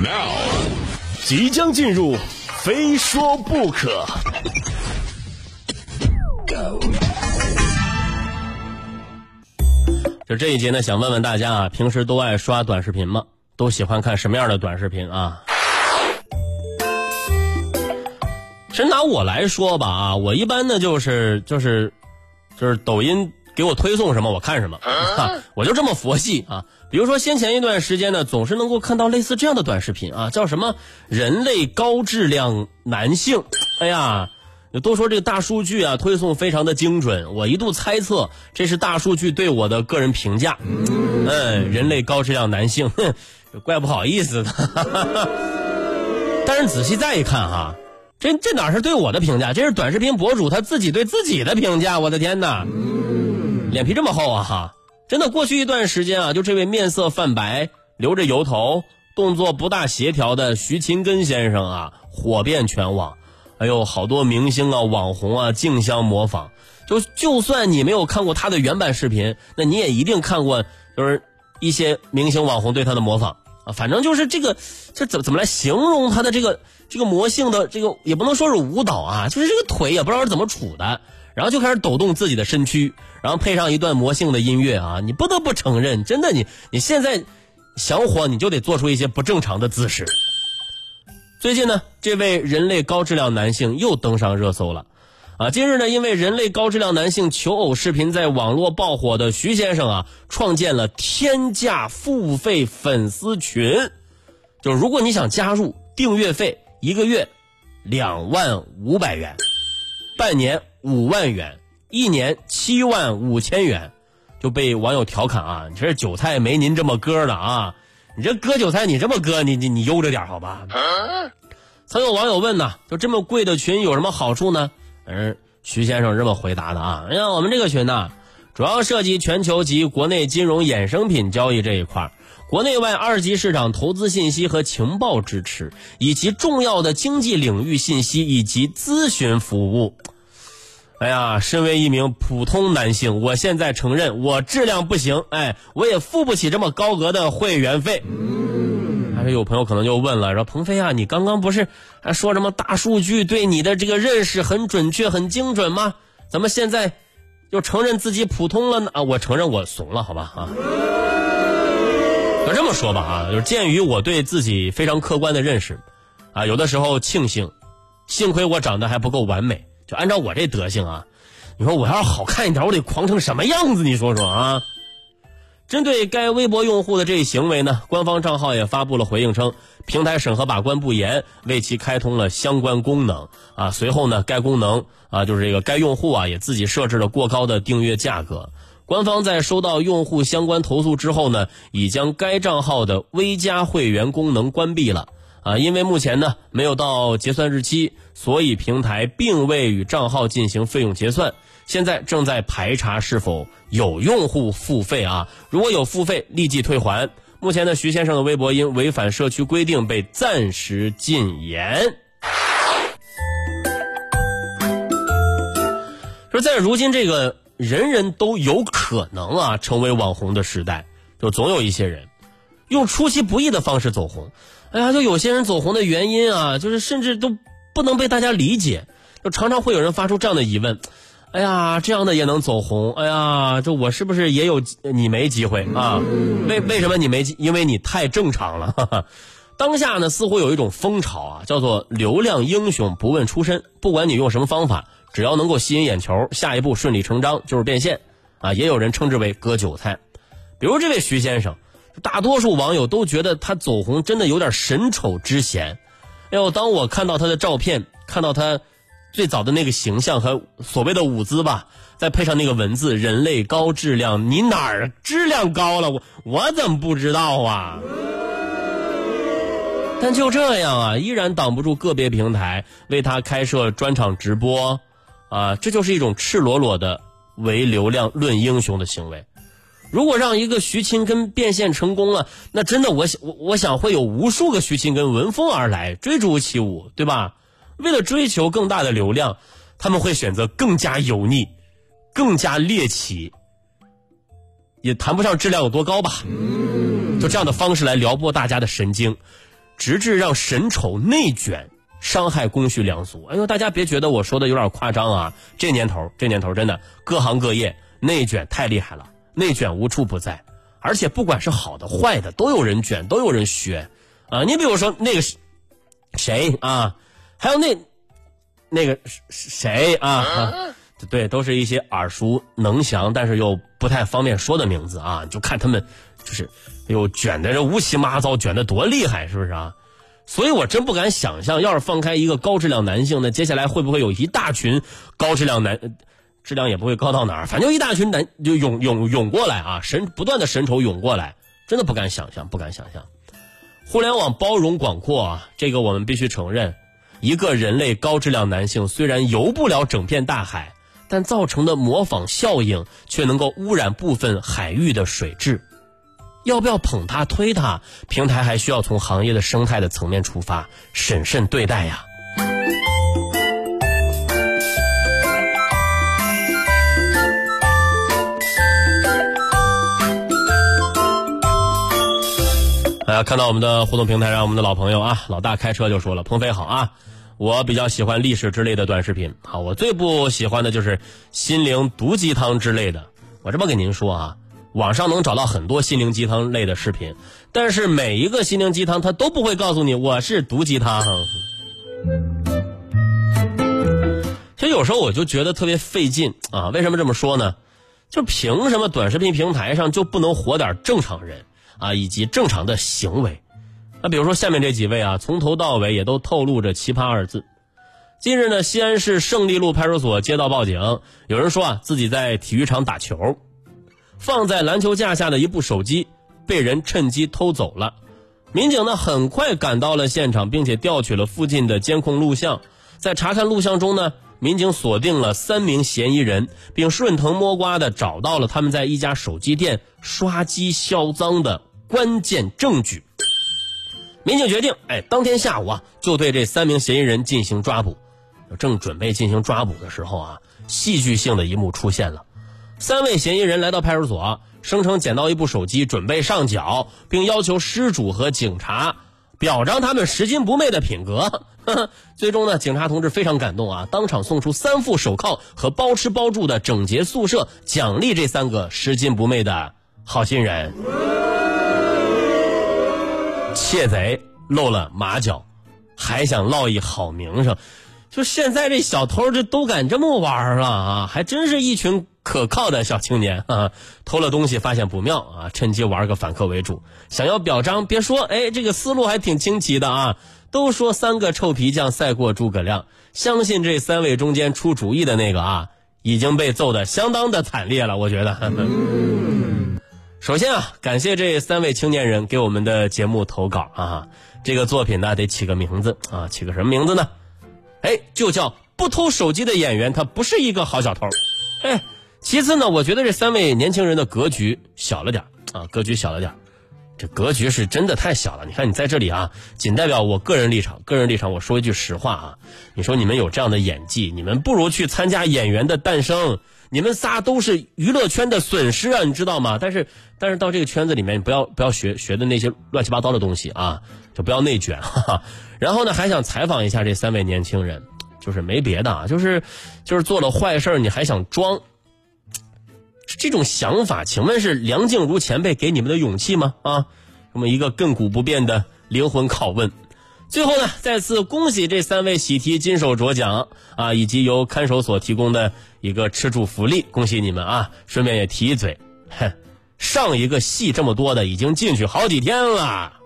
Now，即将进入，非说不可。就这一节呢，想问问大家啊，平时都爱刷短视频吗？都喜欢看什么样的短视频啊？真拿我来说吧啊，我一般呢就是就是就是抖音给我推送什么我看什么，啊、我就这么佛系啊。比如说先前一段时间呢，总是能够看到类似这样的短视频啊，叫什么“人类高质量男性”。哎呀，都说这个大数据啊推送非常的精准，我一度猜测这是大数据对我的个人评价。嗯，人类高质量男性，哼，怪不好意思的。但是仔细再一看哈。这这哪是对我的评价？这是短视频博主他自己对自己的评价。我的天哪，脸皮这么厚啊！哈，真的，过去一段时间啊，就这位面色泛白、留着油头、动作不大协调的徐勤根先生啊，火遍全网。哎呦，好多明星啊、网红啊竞相模仿。就就算你没有看过他的原版视频，那你也一定看过，就是一些明星网红对他的模仿啊。反正就是这个，这怎怎么来形容他的这个？这个魔性的这个也不能说是舞蹈啊，就是这个腿也不知道是怎么杵的，然后就开始抖动自己的身躯，然后配上一段魔性的音乐啊，你不得不承认，真的你你现在想火你就得做出一些不正常的姿势。最近呢，这位人类高质量男性又登上热搜了，啊，今日呢，因为人类高质量男性求偶视频在网络爆火的徐先生啊，创建了天价付费粉丝群，就是如果你想加入，订阅费。一个月两万五百元，半年五万元，一年七万五千元，就被网友调侃啊！你这韭菜没您这么割的啊！你这割韭菜你这么割，你你你悠着点好吧？曾有网友问呢，就这么贵的群有什么好处呢？嗯，徐先生这么回答的啊！哎呀，我们这个群呢，主要涉及全球及国内金融衍生品交易这一块。国内外二级市场投资信息和情报支持，以及重要的经济领域信息以及咨询服务。哎呀，身为一名普通男性，我现在承认我质量不行，哎，我也付不起这么高额的会员费。还是有朋友可能就问了，说鹏飞啊，你刚刚不是还说什么大数据对你的这个认识很准确、很精准吗？怎么现在又承认自己普通了呢？啊，我承认我怂了，好吧啊。就这么说吧啊，就是鉴于我对自己非常客观的认识，啊，有的时候庆幸，幸亏我长得还不够完美。就按照我这德行啊，你说我要是好看一点，我得狂成什么样子？你说说啊。针对该微博用户的这一行为呢，官方账号也发布了回应称，平台审核把关不严，为其开通了相关功能啊。随后呢，该功能啊，就是这个该用户啊，也自己设置了过高的订阅价格。官方在收到用户相关投诉之后呢，已将该账号的微加会员功能关闭了。啊，因为目前呢没有到结算日期，所以平台并未与账号进行费用结算。现在正在排查是否有用户付费啊，如果有付费，立即退还。目前呢，徐先生的微博因违反社区规定被暂时禁言。说在如今这个。人人都有可能啊成为网红的时代，就总有一些人用出其不意的方式走红。哎呀，就有些人走红的原因啊，就是甚至都不能被大家理解。就常常会有人发出这样的疑问：哎呀，这样的也能走红？哎呀，这我是不是也有你没机会啊？为为什么你没？因为你太正常了。当下呢，似乎有一种风潮啊，叫做流量英雄不问出身，不管你用什么方法。只要能够吸引眼球，下一步顺理成章就是变现，啊，也有人称之为割韭菜。比如这位徐先生，大多数网友都觉得他走红真的有点神丑之嫌。哎呦，当我看到他的照片，看到他最早的那个形象和所谓的舞姿吧，再配上那个文字“人类高质量”，你哪儿质量高了？我我怎么不知道啊？但就这样啊，依然挡不住个别平台为他开设专场直播。啊，这就是一种赤裸裸的唯流量论英雄的行为。如果让一个徐青根变现成功了，那真的，我想，我我想会有无数个徐青根闻风而来，追逐起舞，对吧？为了追求更大的流量，他们会选择更加油腻、更加猎奇，也谈不上质量有多高吧。就这样的方式来撩拨大家的神经。直至让神丑内卷，伤害公序良俗。哎呦，大家别觉得我说的有点夸张啊！这年头，这年头真的各行各业内卷太厉害了，内卷无处不在，而且不管是好的坏的，都有人卷，都有人学啊！你比如说那个谁啊，还有那那个谁啊，对，都是一些耳熟能详，但是又不太方便说的名字啊，就看他们就是。哎呦，卷的这乌七八糟，卷的多厉害，是不是啊？所以我真不敢想象，要是放开一个高质量男性，那接下来会不会有一大群高质量男，质量也不会高到哪儿，反正一大群男就涌涌涌过来啊，神不断的神丑涌过来，真的不敢想象，不敢想象。互联网包容广阔啊，这个我们必须承认。一个人类高质量男性虽然游不了整片大海，但造成的模仿效应却能够污染部分海域的水质。要不要捧他推他？平台还需要从行业的生态的层面出发，审慎对待呀。看到我们的互动平台上，我们的老朋友啊，老大开车就说了：“鹏飞好啊，我比较喜欢历史之类的短视频，好，我最不喜欢的就是心灵毒鸡汤之类的。我这么跟您说啊。”网上能找到很多心灵鸡汤类的视频，但是每一个心灵鸡汤它都不会告诉你我是毒鸡汤。其实有时候我就觉得特别费劲啊！为什么这么说呢？就凭什么短视频平台上就不能活点正常人啊，以及正常的行为？那比如说下面这几位啊，从头到尾也都透露着奇葩二字。近日呢，西安市胜利路派出所接到报警，有人说啊自己在体育场打球。放在篮球架下的一部手机被人趁机偷走了，民警呢很快赶到了现场，并且调取了附近的监控录像。在查看录像中呢，民警锁定了三名嫌疑人，并顺藤摸瓜的找到了他们在一家手机店刷机销赃的关键证据。民警决定，哎，当天下午啊，就对这三名嫌疑人进行抓捕。正准备进行抓捕的时候啊，戏剧性的一幕出现了。三位嫌疑人来到派出所，声称捡到一部手机，准备上缴，并要求失主和警察表彰他们拾金不昧的品格。最终呢，警察同志非常感动啊，当场送出三副手铐和包吃包住的整洁宿舍，奖励这三个拾金不昧的好心人。窃贼露了马脚，还想落一好名声。就现在这小偷，这都敢这么玩了啊！还真是一群可靠的小青年啊！偷了东西发现不妙啊，趁机玩个反客为主。想要表彰，别说，哎，这个思路还挺清奇的啊！都说三个臭皮匠赛过诸葛亮，相信这三位中间出主意的那个啊，已经被揍得相当的惨烈了。我觉得，首先啊，感谢这三位青年人给我们的节目投稿啊。这个作品呢，得起个名字啊，起个什么名字呢？哎，就叫不偷手机的演员，他不是一个好小偷。哎，其次呢，我觉得这三位年轻人的格局小了点啊，格局小了点这格局是真的太小了。你看，你在这里啊，仅代表我个人立场，个人立场，我说一句实话啊，你说你们有这样的演技，你们不如去参加《演员的诞生》。你们仨都是娱乐圈的损失啊，你知道吗？但是，但是到这个圈子里面，不要不要学学的那些乱七八糟的东西啊，就不要内卷。哈哈。然后呢，还想采访一下这三位年轻人，就是没别的啊，就是就是做了坏事你还想装，这种想法，请问是梁静茹前辈给你们的勇气吗？啊，这么一个亘古不变的灵魂拷问。最后呢，再次恭喜这三位喜提金手镯奖啊，以及由看守所提供的一个吃住福利，恭喜你们啊！顺便也提一嘴，哼，上一个戏这么多的已经进去好几天了。